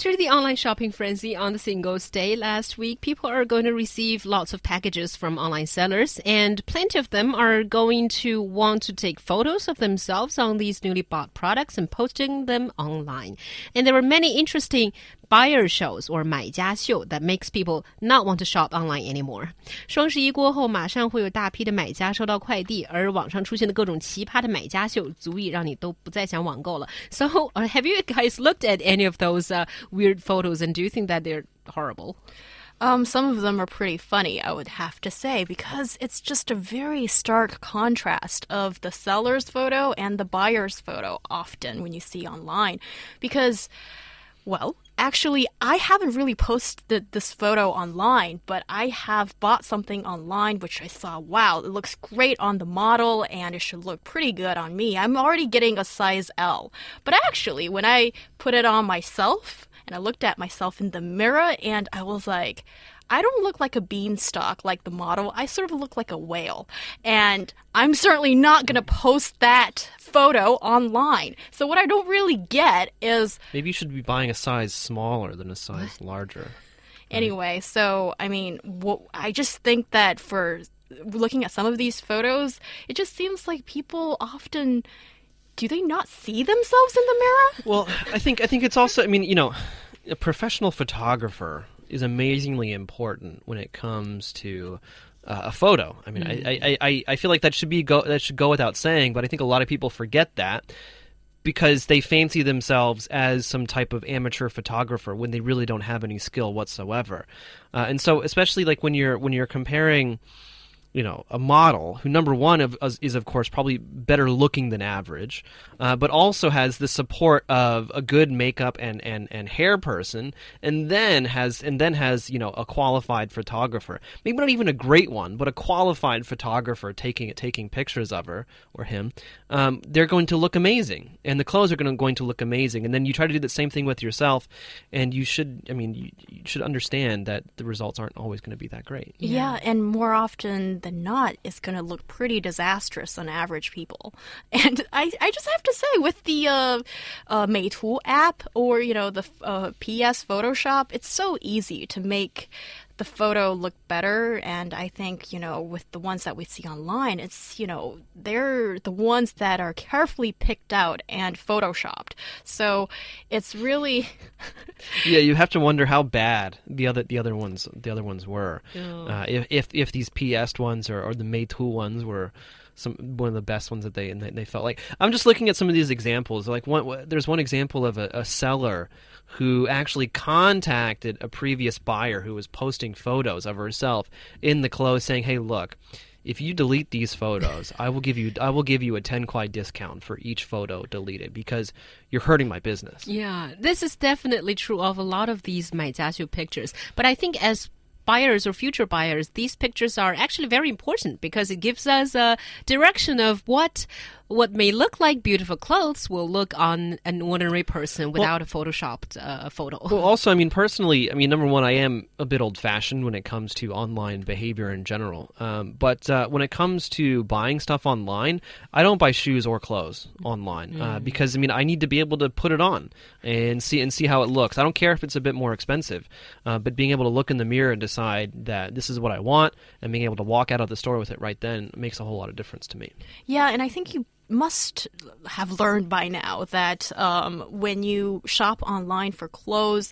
After the online shopping frenzy on the Singles Day last week, people are going to receive lots of packages from online sellers, and plenty of them are going to want to take photos of themselves on these newly bought products and posting them online. And there were many interesting buyer shows or 买家秀 that makes people not want to shop online anymore. 双十一过后，马上会有大批的买家收到快递，而网上出现的各种奇葩的买家秀，足以让你都不再想网购了。So, uh, have you guys looked at any of those uh, weird photos, and do you think that they're horrible? Um, some of them are pretty funny, I would have to say, because it's just a very stark contrast of the seller's photo and the buyer's photo often when you see online. Because, well, actually, I haven't really posted this photo online, but I have bought something online which I saw, wow, it looks great on the model and it should look pretty good on me. I'm already getting a size L. But actually, when I put it on myself, and I looked at myself in the mirror and I was like, I don't look like a beanstalk like the model. I sort of look like a whale. And I'm certainly not going to post that photo online. So what I don't really get is maybe you should be buying a size smaller than a size larger. Anyway, so I mean, I just think that for looking at some of these photos, it just seems like people often do they not see themselves in the mirror? Well, I think I think it's also I mean, you know, a professional photographer is amazingly important when it comes to uh, a photo. I mean, mm. I, I, I feel like that should be go that should go without saying, but I think a lot of people forget that because they fancy themselves as some type of amateur photographer when they really don't have any skill whatsoever. Uh, and so, especially like when you're when you're comparing you know a model who number one of, is of course probably better looking than average uh, but also has the support of a good makeup and, and, and hair person and then has and then has you know a qualified photographer. Maybe not even a great one but a qualified photographer taking taking pictures of her or him. Um, they're going to look amazing and the clothes are going to, going to look amazing and then you try to do the same thing with yourself and you should i mean you, you should understand that the results aren't always going to be that great. Yeah, yeah and more often than not, it's going to look pretty disastrous on average people. And I, I just have to say, with the uh, uh, Meitu app or you know the uh, PS Photoshop, it's so easy to make the photo look better. And I think, you know, with the ones that we see online, it's, you know, they're the ones that are carefully picked out and photoshopped. So it's really. yeah, you have to wonder how bad the other the other ones the other ones were. Oh. Uh, if, if if these PS ones or, or the Meitu ones were some one of the best ones that they and they felt like. I'm just looking at some of these examples. Like one, there's one example of a, a seller who actually contacted a previous buyer who was posting photos of herself in the clothes, saying, "Hey, look." if you delete these photos, I will give you I will give you a ten kwai discount for each photo deleted because you're hurting my business. Yeah, this is definitely true of a lot of these Maijiaxiu pictures. But I think as buyers or future buyers, these pictures are actually very important because it gives us a direction of what what may look like beautiful clothes will look on an ordinary person without well, a photoshopped uh, photo. Well, also, I mean, personally, I mean, number one, I am a bit old fashioned when it comes to online behavior in general. Um, but uh, when it comes to buying stuff online, I don't buy shoes or clothes online uh, mm. uh, because I mean, I need to be able to put it on and see and see how it looks. I don't care if it's a bit more expensive, uh, but being able to look in the mirror and decide that this is what I want and being able to walk out of the store with it right then makes a whole lot of difference to me. Yeah, and I think you must have learned by now that um, when you shop online for clothes,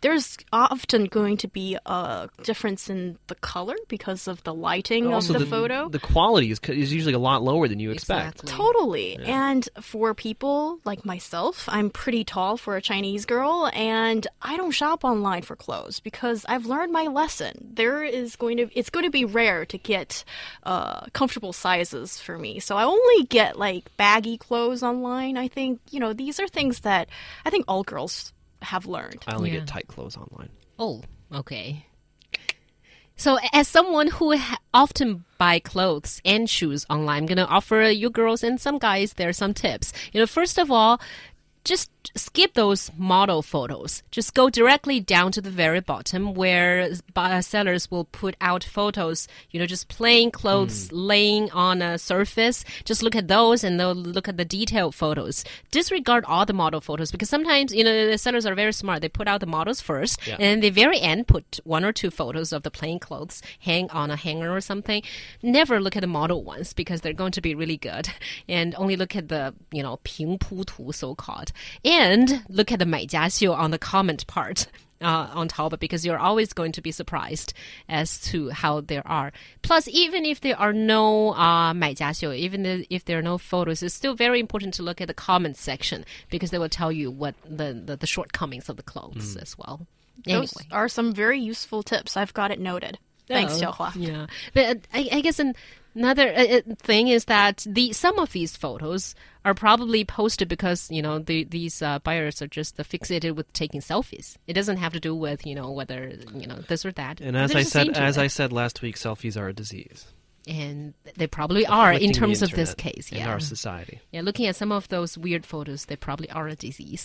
there's often going to be a difference in the color because of the lighting of the, the, photo. The quality is, is usually a lot lower than you expect. Exactly. Totally. Yeah. And for people like myself, I'm pretty tall for a Chinese girl, and I don't shop online for clothes because I've learned my lesson. There is going to it's going to be rare to get uh, comfortable sizes for me, so I only get like baggy clothes online. I think you know these are things that I think all girls have learned. I only yeah. get tight clothes online. Oh, okay. So, as someone who often buy clothes and shoes online, I'm going to offer you girls and some guys there some tips. You know, first of all, just skip those model photos. Just go directly down to the very bottom where sellers will put out photos, you know, just plain clothes mm. laying on a surface. Just look at those and they'll look at the detailed photos. Disregard all the model photos because sometimes, you know, the sellers are very smart. They put out the models first yeah. and the very end put one or two photos of the plain clothes hang on a hanger or something. Never look at the model ones because they're going to be really good and only look at the, you know, 平铺图 so called. And look at the 买家秀 on the comment part. Uh, on top because you're always going to be surprised as to how there are. Plus, even if there are no uh, 买家秀, even if there are no photos, it's still very important to look at the comments section because they will tell you what the, the, the shortcomings of the clothes mm. as well. Anyway. Those are some very useful tips. I've got it noted. Thanks, oh, Xiaohua. Yeah, but uh, I, I guess another uh, uh, thing is that the some of these photos are probably posted because you know the, these uh, buyers are just fixated with taking selfies. It doesn't have to do with you know whether you know this or that. And as I said, as I said last week, selfies are a disease. And they probably are in terms of this case. Yeah. In our society. Yeah, looking at some of those weird photos, they probably are a disease.